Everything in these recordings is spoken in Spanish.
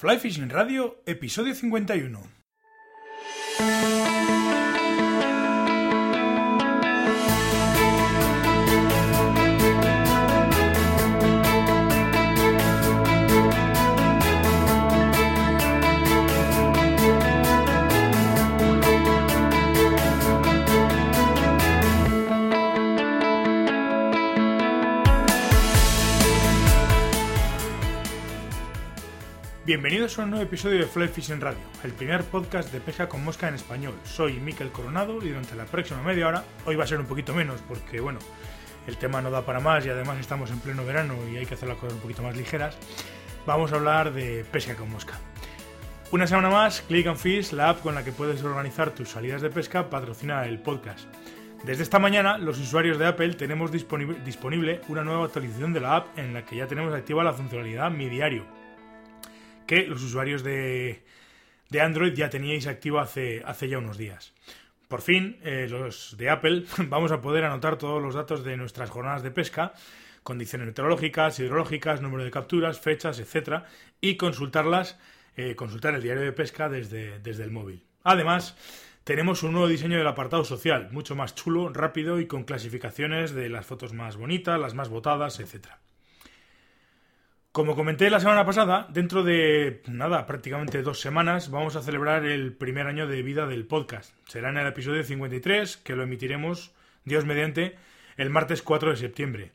Fly Fishing Radio, episodio 51. Bienvenidos a un nuevo episodio de Fly Fishing Radio, el primer podcast de pesca con mosca en español. Soy Miquel Coronado y durante la próxima media hora, hoy va a ser un poquito menos porque, bueno, el tema no da para más y además estamos en pleno verano y hay que hacer las cosas un poquito más ligeras, vamos a hablar de pesca con mosca. Una semana más, Click and Fish, la app con la que puedes organizar tus salidas de pesca, patrocina el podcast. Desde esta mañana, los usuarios de Apple tenemos disponible, una nueva actualización de la app en la que ya tenemos activa la funcionalidad Mi Diario que los usuarios de, Android ya teníais activo hace, hace ya unos días. Por fin, eh, los de Apple vamos a poder anotar todos los datos de nuestras jornadas de pesca, condiciones meteorológicas, hidrológicas, número de capturas, fechas, etcétera, y consultarlas, eh, consultar el diario de pesca desde, desde el móvil. Además, tenemos un nuevo diseño del apartado social, mucho más chulo, rápido y con clasificaciones de las fotos más bonitas, las más votadas, etcétera. Como comenté la semana pasada, dentro de nada, prácticamente dos semanas, vamos a celebrar el primer año de vida del podcast. Será en el episodio 53, que lo emitiremos, Dios mediante, el martes 4 de septiembre.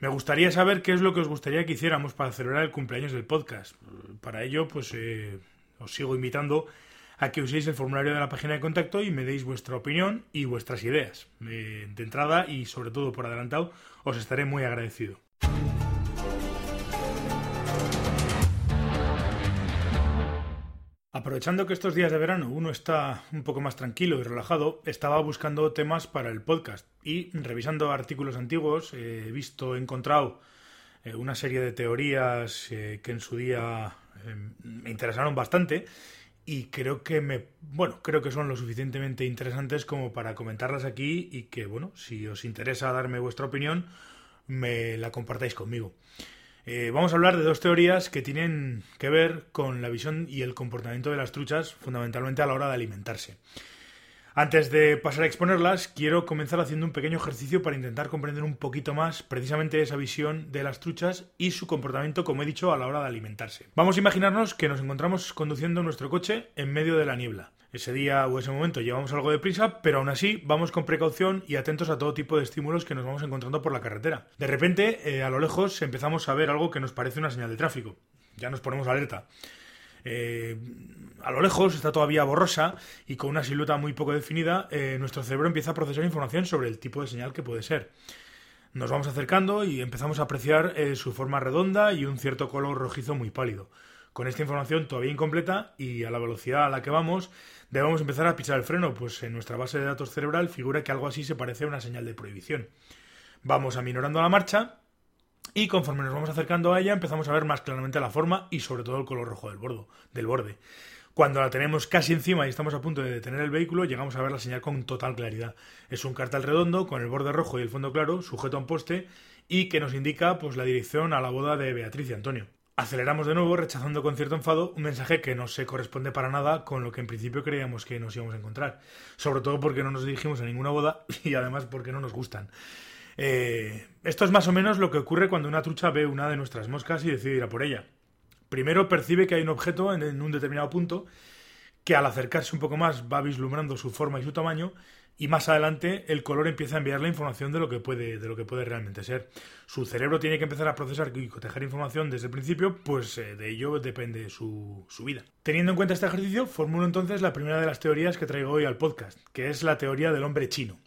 Me gustaría saber qué es lo que os gustaría que hiciéramos para celebrar el cumpleaños del podcast. Para ello, pues eh, os sigo invitando a que uséis el formulario de la página de contacto y me deis vuestra opinión y vuestras ideas. Eh, de entrada y sobre todo por adelantado, os estaré muy agradecido. Aprovechando que estos días de verano uno está un poco más tranquilo y relajado, estaba buscando temas para el podcast y revisando artículos antiguos he visto, he encontrado eh, una serie de teorías eh, que en su día eh, me interesaron bastante y creo que me bueno, creo que son lo suficientemente interesantes como para comentarlas aquí y que bueno, si os interesa darme vuestra opinión, me la compartáis conmigo. Eh, vamos a hablar de dos teorías que tienen que ver con la visión y el comportamiento de las truchas, fundamentalmente a la hora de alimentarse. Antes de pasar a exponerlas, quiero comenzar haciendo un pequeño ejercicio para intentar comprender un poquito más precisamente esa visión de las truchas y su comportamiento, como he dicho, a la hora de alimentarse. Vamos a imaginarnos que nos encontramos conduciendo nuestro coche en medio de la niebla. Ese día o ese momento llevamos algo de prisa, pero aún así vamos con precaución y atentos a todo tipo de estímulos que nos vamos encontrando por la carretera. De repente, eh, a lo lejos empezamos a ver algo que nos parece una señal de tráfico. Ya nos ponemos alerta. Eh, a lo lejos está todavía borrosa y con una silueta muy poco definida, eh, nuestro cerebro empieza a procesar información sobre el tipo de señal que puede ser. Nos vamos acercando y empezamos a apreciar su forma redonda y un cierto color rojizo muy pálido. Con esta información todavía incompleta y a la velocidad a la que vamos, debemos empezar a pisar el freno, pues en nuestra base de datos cerebral figura que algo así se parece a una señal de prohibición. Vamos aminorando la marcha y conforme nos vamos acercando a ella empezamos a ver más claramente la forma y sobre todo el color rojo del borde. Cuando la tenemos casi encima y estamos a punto de detener el vehículo, llegamos a ver la señal con total claridad. Es un cartel redondo con el borde rojo y el fondo claro, sujeto a un poste, y que nos indica pues, la dirección a la boda de Beatriz y Antonio. Aceleramos de nuevo, rechazando con cierto enfado un mensaje que no se corresponde para nada con lo que en principio creíamos que nos íbamos a encontrar. Sobre todo porque no nos dirigimos a ninguna boda y además porque no nos gustan. Eh, esto es más o menos lo que ocurre cuando una trucha ve una de nuestras moscas y decide ir a por ella. Primero percibe que hay un objeto en un determinado punto que al acercarse un poco más va vislumbrando su forma y su tamaño y más adelante el color empieza a enviar la información de lo que puede, de lo que puede realmente ser. Su cerebro tiene que empezar a procesar y cotejar información desde el principio, pues eh, de ello depende su, su, vida. Teniendo en cuenta este ejercicio, formulo entonces la primera de las teorías que traigo hoy al podcast, que es la teoría del hombre chino.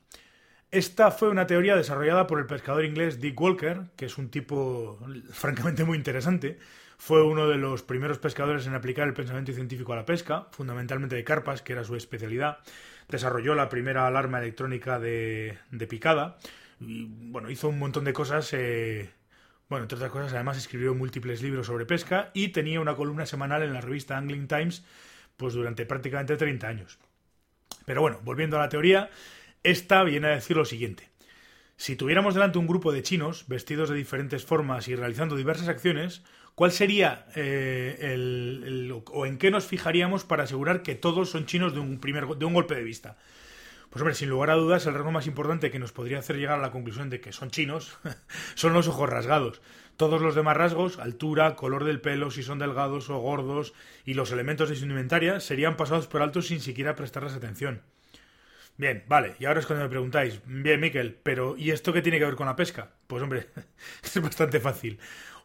Esta fue una teoría desarrollada por el pescador inglés Dick Walker, que es un tipo francamente muy interesante. Fue uno de los primeros pescadores en aplicar el pensamiento científico a la pesca, fundamentalmente de carpas, que era su especialidad desarrolló la primera alarma electrónica de, picada y bueno, hizo un montón de cosas. Eh, bueno, entre otras cosas, además escribió múltiples libros sobre pesca y tenía una columna semanal en la revista Angling Times pues durante prácticamente 30 años. Pero bueno, volviendo a la teoría, esta viene a decir lo siguiente. Si tuviéramos delante un grupo de chinos, vestidos de diferentes formas y realizando diversas acciones, ¿Cuál sería eh, el, o en qué nos fijaríamos para asegurar que todos son chinos de un, primer, de un golpe de vista? Pues hombre, sin lugar a dudas, el rasgo más importante que nos podría hacer llegar a la conclusión de que son chinos son los ojos rasgados. Todos los demás rasgos, altura, color del pelo, si son delgados o gordos, y los elementos de su indumentaria serían pasados por alto sin siquiera prestarles atención. Bien, vale, y ahora es cuando me preguntáis, bien, Miquel, pero ¿y esto qué tiene que ver con la pesca? Pues hombre, es bastante fácil.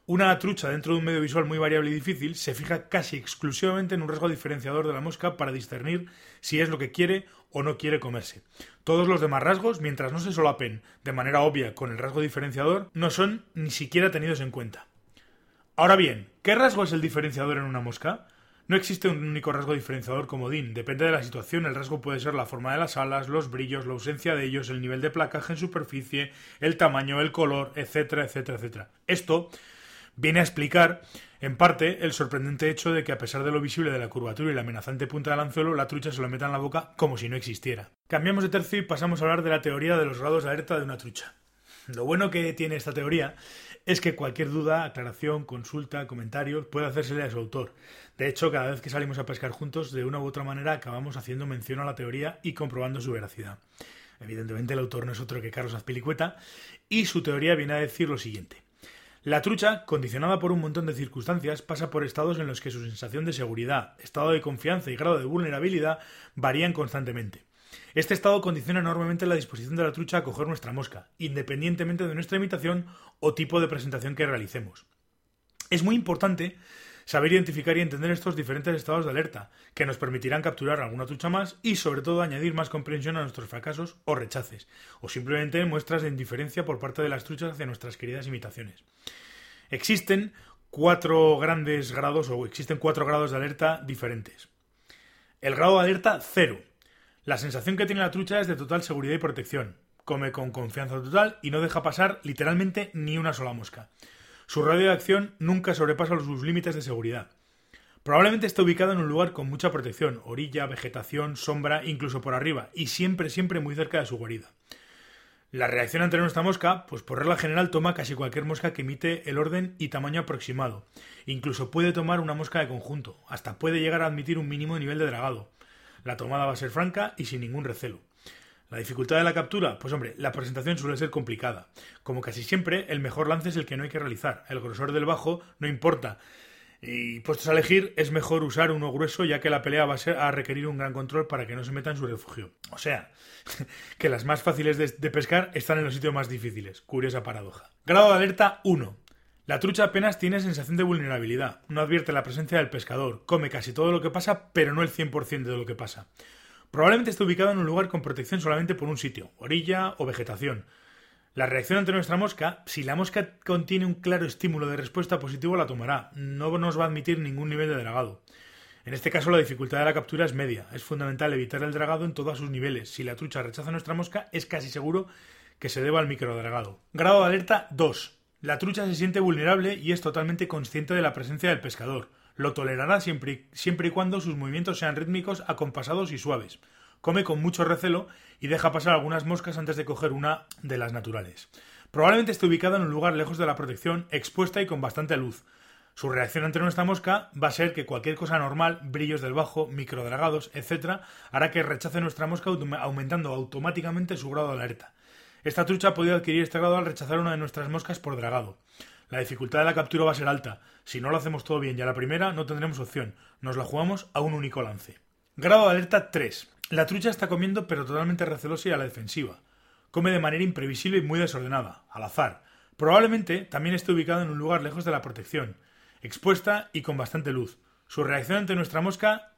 Una trucha dentro de un medio visual muy variable y difícil se fija casi exclusivamente en un rasgo diferenciador de la mosca para discernir si es lo que quiere o no quiere comerse. Todos los demás rasgos, mientras no se solapen de manera obvia con el rasgo diferenciador, no son ni siquiera tenidos en cuenta. Ahora bien, ¿qué rasgo es el diferenciador en una mosca? No existe un único rasgo diferenciador comodín. Depende de la situación, el rasgo puede ser la forma de las alas, los brillos, la ausencia de ellos, el nivel de placaje en superficie, el tamaño, el color, etcétera, etcétera, etcétera. Esto viene a explicar, en parte, el sorprendente hecho de que a pesar de lo visible de la curvatura y la amenazante punta del anzuelo, la trucha se lo meta en la boca como si no existiera. Cambiamos de tercio y pasamos a hablar de la teoría de los grados de alerta de una trucha. Lo bueno que tiene esta teoría es que cualquier duda, aclaración, consulta, comentario puede hacérsele a su autor. De hecho, cada vez que salimos a pescar juntos, de una u otra manera acabamos haciendo mención a la teoría y comprobando su veracidad. Evidentemente el autor no es otro que Carlos Azpilicueta y su teoría viene a decir lo siguiente. La trucha, condicionada por un montón de circunstancias, pasa por estados en los que su sensación de seguridad, estado de confianza y grado de vulnerabilidad varían constantemente. Este estado condiciona enormemente la disposición de la trucha a coger nuestra mosca, independientemente de nuestra imitación o tipo de presentación que realicemos. Es muy importante saber identificar y entender estos diferentes estados de alerta, que nos permitirán capturar alguna trucha más y sobre todo añadir más comprensión a nuestros fracasos o rechaces, o simplemente muestras de indiferencia por parte de las truchas hacia nuestras queridas imitaciones. Existen cuatro grandes grados o existen cuatro grados de alerta diferentes. El grado de alerta cero. La sensación que tiene la trucha es de total seguridad y protección. Come con confianza total y no deja pasar literalmente ni una sola mosca. Su radio de acción nunca sobrepasa sus límites de seguridad. Probablemente esté ubicado en un lugar con mucha protección, orilla, vegetación, sombra, incluso por arriba, y siempre, siempre muy cerca de su guarida. La reacción ante nuestra mosca, pues por regla general toma casi cualquier mosca que emite el orden y tamaño aproximado. Incluso puede tomar una mosca de conjunto, hasta puede llegar a admitir un mínimo nivel de dragado. La tomada va a ser franca y sin ningún recelo. La dificultad de la captura, pues hombre, la presentación suele ser complicada. Como casi siempre, el mejor lance es el que no hay que realizar. El grosor del bajo no importa. Y puestos a elegir, es mejor usar uno grueso, ya que la pelea va a, ser, a requerir un gran control para que no se meta en su refugio. O sea, que las más fáciles de, de pescar están en los sitios más difíciles. Curiosa paradoja. Grado de alerta 1. La trucha apenas tiene sensación de vulnerabilidad. No advierte la presencia del pescador. Come casi todo lo que pasa, pero no el 100% de lo que pasa. Probablemente esté ubicado en un lugar con protección solamente por un sitio, orilla o vegetación. La reacción ante nuestra mosca, si la mosca contiene un claro estímulo de respuesta positivo, la tomará. No nos va a admitir ningún nivel de dragado. En este caso, la dificultad de la captura es media. Es fundamental evitar el dragado en todos sus niveles. Si la trucha rechaza nuestra mosca, es casi seguro que se deba al microdragado. Grado de alerta 2. La trucha se siente vulnerable y es totalmente consciente de la presencia del pescador. Lo tolerará siempre, siempre y cuando sus movimientos sean rítmicos, acompasados y suaves. Come con mucho recelo y deja pasar algunas moscas antes de coger una de las naturales. Probablemente esté ubicada en un lugar lejos de la protección, expuesta y con bastante luz. Su reacción ante nuestra mosca va a ser que cualquier cosa normal, brillos del bajo, microdragados, etc., hará que rechace nuestra mosca aumentando automáticamente su grado de alerta. Esta trucha ha podido adquirir este grado al rechazar una de nuestras moscas por dragado. La dificultad de la captura va a ser alta. Si no lo hacemos todo bien y a la primera, no tendremos opción. Nos la jugamos a un único lance. Grado de alerta 3. La trucha está comiendo pero totalmente recelosa y a la defensiva. Come de manera imprevisible y muy desordenada, al azar. Probablemente también esté ubicado en un lugar lejos de la protección, expuesta y con bastante luz. Su reacción ante nuestra mosca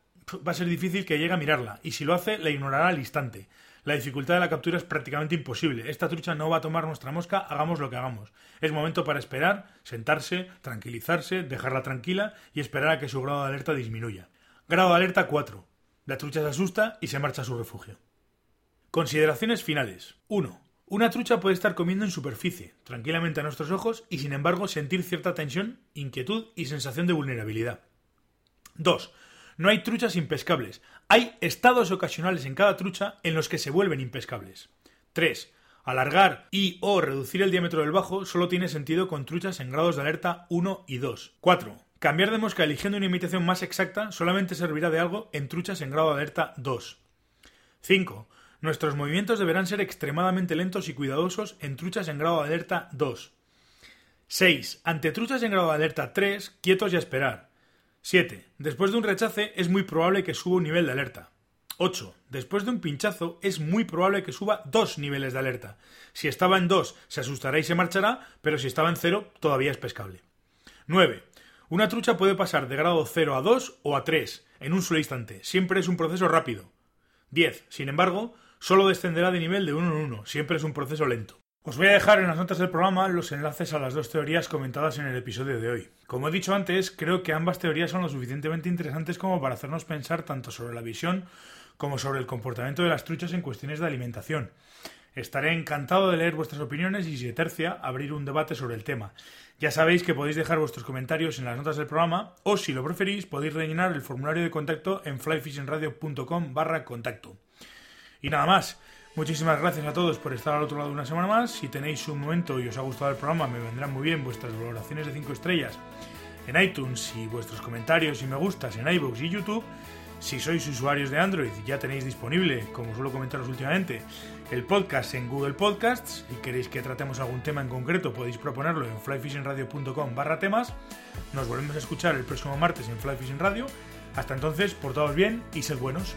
va a ser difícil que llegue a mirarla, y si lo hace, la ignorará al instante. La dificultad de la captura es prácticamente imposible. Esta trucha no va a tomar nuestra mosca, hagamos lo que hagamos. Es momento para esperar, sentarse, tranquilizarse, dejarla tranquila y esperar a que su grado de alerta disminuya. Grado de alerta 4. La trucha se asusta y se marcha a su refugio. Consideraciones finales. 1. Una trucha puede estar comiendo en superficie, tranquilamente a nuestros ojos, y sin embargo sentir cierta tensión, inquietud y sensación de vulnerabilidad. 2. No hay truchas impescables. Hay estados ocasionales en cada trucha en los que se vuelven impescables. 3. Alargar y o reducir el diámetro del bajo solo tiene sentido con truchas en grados de alerta 1 y 2. 4. Cambiar de mosca eligiendo una imitación más exacta solamente servirá de algo en truchas en grado de alerta 2. 5. Nuestros movimientos deberán ser extremadamente lentos y cuidadosos en truchas en grado de alerta 2. 6. Ante truchas en grado de alerta 3, quietos y a esperar. 7. Después de un rechace es muy probable que suba un nivel de alerta. 8. Después de un pinchazo es muy probable que suba dos niveles de alerta. Si estaba en 2 se asustará y se marchará, pero si estaba en 0 todavía es pescable. 9. Una trucha puede pasar de grado 0 a 2 o a 3 en un solo instante. Siempre es un proceso rápido. 10. Sin embargo, solo descenderá de nivel de 1 en 1. Siempre es un proceso lento. Os voy a dejar en las notas del programa los enlaces a las dos teorías comentadas en el episodio de hoy. Como he dicho antes, creo que ambas teorías son lo suficientemente interesantes como para hacernos pensar tanto sobre la visión como sobre el comportamiento de las truchas en cuestiones de alimentación. Estaré encantado de leer vuestras opiniones y, si tercia, abrir un debate sobre el tema. Ya sabéis que podéis dejar vuestros comentarios en las notas del programa o, si lo preferís, podéis rellenar el formulario de contacto en flyfishingradio.com barra contacto. Y nada más. Muchísimas gracias a todos por estar al otro lado una semana más. Si tenéis un momento y os ha gustado el programa, me vendrán muy bien vuestras valoraciones de 5 estrellas en iTunes y vuestros comentarios y me gustas en iVoox y YouTube. Si sois usuarios de Android, ya tenéis disponible, como suelo comentaros últimamente, el podcast en Google Podcasts y queréis que tratemos algún tema en concreto, podéis proponerlo en flyfishingradio.com barra temas. Nos volvemos a escuchar el próximo martes en Fly Radio. Hasta entonces, portaos bien y sed buenos.